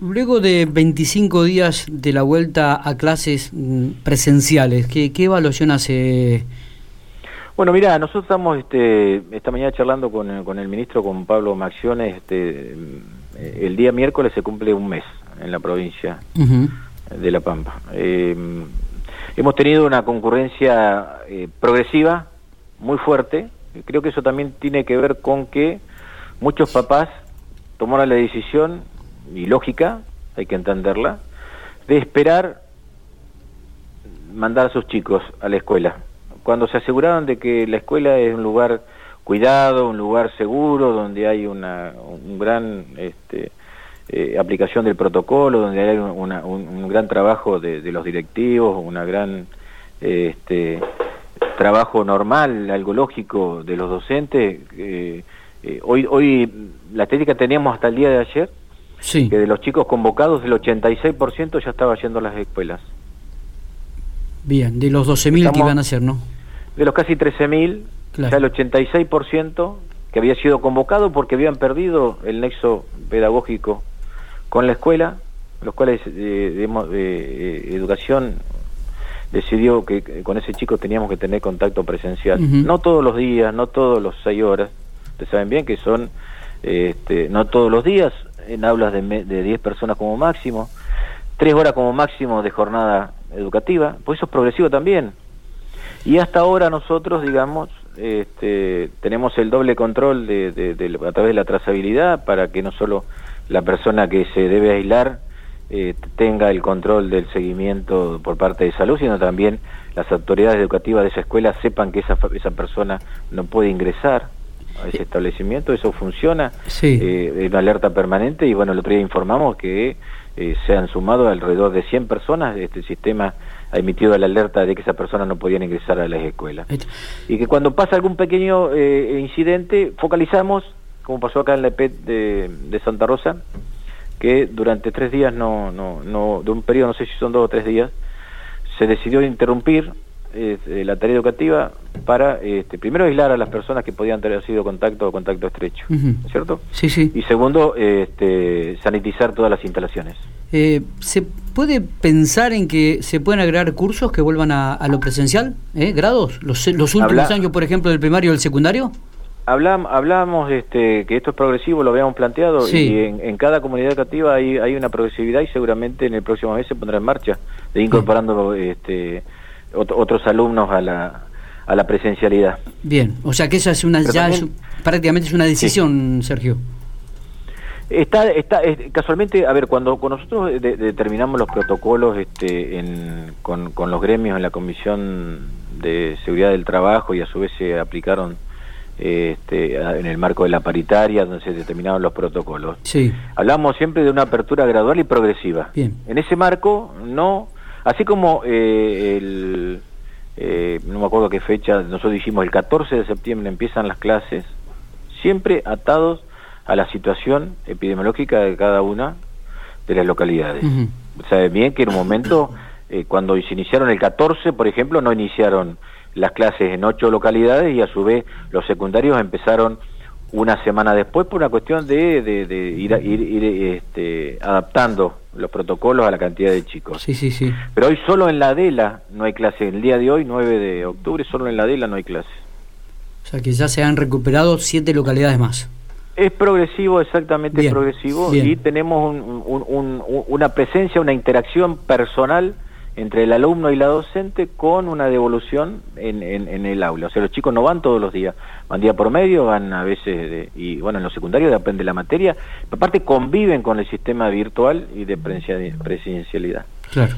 Luego de 25 días de la vuelta a clases mm, presenciales, ¿qué, qué evaluación hace? Bueno, mira, nosotros estamos este, esta mañana charlando con, el ministro, con Pablo Maxiones. Este, mm, el día miércoles se cumple un mes en la provincia de La Pampa. Eh, hemos tenido una concurrencia eh, progresiva, muy fuerte. Creo que eso también tiene que ver con que muchos papás tomaron la decisión y lógica, hay que entenderla, de esperar mandar a sus chicos a la escuela. Cuando se aseguraron de que la escuela es un lugar cuidado, un lugar seguro, donde hay una un gran este, eh, aplicación del protocolo, donde hay un, gran trabajo de, los directivos, una gran este, trabajo normal, algo lógico de los docentes. Eh, eh, hoy, hoy la estética teníamos hasta el día de ayer que de los chicos convocados el 86% ya estaba yendo a las escuelas. Bien, de los 12.000 que iban a ser, ¿no? De los casi 13.000, ya el 86% que había sido convocado porque habían perdido el nexo pedagógico con la escuela, los cuales eh, de, eh, educación decidió que con ese chico teníamos que tener contacto presencial. No todos los días, no todos los seis horas. Ustedes saben bien que son, este, no todos los días, en aulas de, de 10 personas como máximo, tres horas como máximo de jornada educativa, pues eso es progresivo también. Y hasta ahora nosotros, digamos, este, tenemos el doble control de, de, a través de la trazabilidad para que no solo la persona que se debe aislar eh, tenga el control del seguimiento por parte de salud, sino también las autoridades educativas de esa escuela sepan que esa, esa persona no puede ingresar a ese establecimiento, eso funciona, sí. eh, una alerta permanente y bueno, el otro día informamos que eh, se han sumado alrededor de 100 personas, este sistema ha emitido la alerta de que esas personas no podían ingresar a las escuelas. Y que cuando pasa algún pequeño eh, incidente, focalizamos, como pasó acá en la EPET de, de, Santa Rosa, que durante tres días, no, no, no, de un periodo, no sé si son dos o tres días, se decidió interrumpir este, la tarea educativa para, este, primero, aislar a las personas que podían tener sido contacto o contacto estrecho, ¿cierto? Sí, sí. Y segundo, este, sanitizar todas las instalaciones. Eh, ¿Se puede pensar en que se pueden agregar cursos que vuelvan a, lo presencial? ¿Eh? ¿Grados? ¿Los, los últimos años, por ejemplo, del primario o del secundario? Hablamos, este, que esto es progresivo, lo habíamos planteado, y en, cada comunidad educativa hay, hay una progresividad y seguramente en el próximo mes se pondrá en marcha, de incorporando este, otros alumnos a la, a la presencialidad. Bien, o sea que esa es una ya prácticamente es una decisión, Sergio. Está, está casualmente, a ver, cuando, nosotros determinamos los protocolos este, en, con, con, los gremios en la Comisión de Seguridad del Trabajo y a su vez se aplicaron este, en el marco de la paritaria, donde se determinaron los protocolos. Sí. Hablamos siempre de una apertura gradual y progresiva. Bien. En ese marco, no Así como eh, el, eh, no me acuerdo qué fecha, nosotros dijimos el 14 de septiembre empiezan las clases, siempre atados a la situación epidemiológica de cada una de las localidades. Sabe bien que en un momento, eh, cuando se iniciaron el 14, por ejemplo, no iniciaron las clases en ocho localidades y a su vez los secundarios empezaron una semana después por una cuestión de, de, ir, ir, este, adaptando los protocolos a la cantidad de chicos. Sí, sí, sí. Pero hoy solo en la Adela no hay clase. El día de hoy, 9 de octubre, solo en la Adela no hay clase. O sea que ya se han recuperado siete localidades más. Es progresivo, exactamente progresivo, y tenemos una presencia, una interacción personal entre el alumno y la docente con una devolución en, en, el aula. O sea, los chicos no van todos los días, van día por medio, van a veces, y bueno, en los secundarios de la materia, aparte conviven con el sistema virtual y de presencialidad. Claro.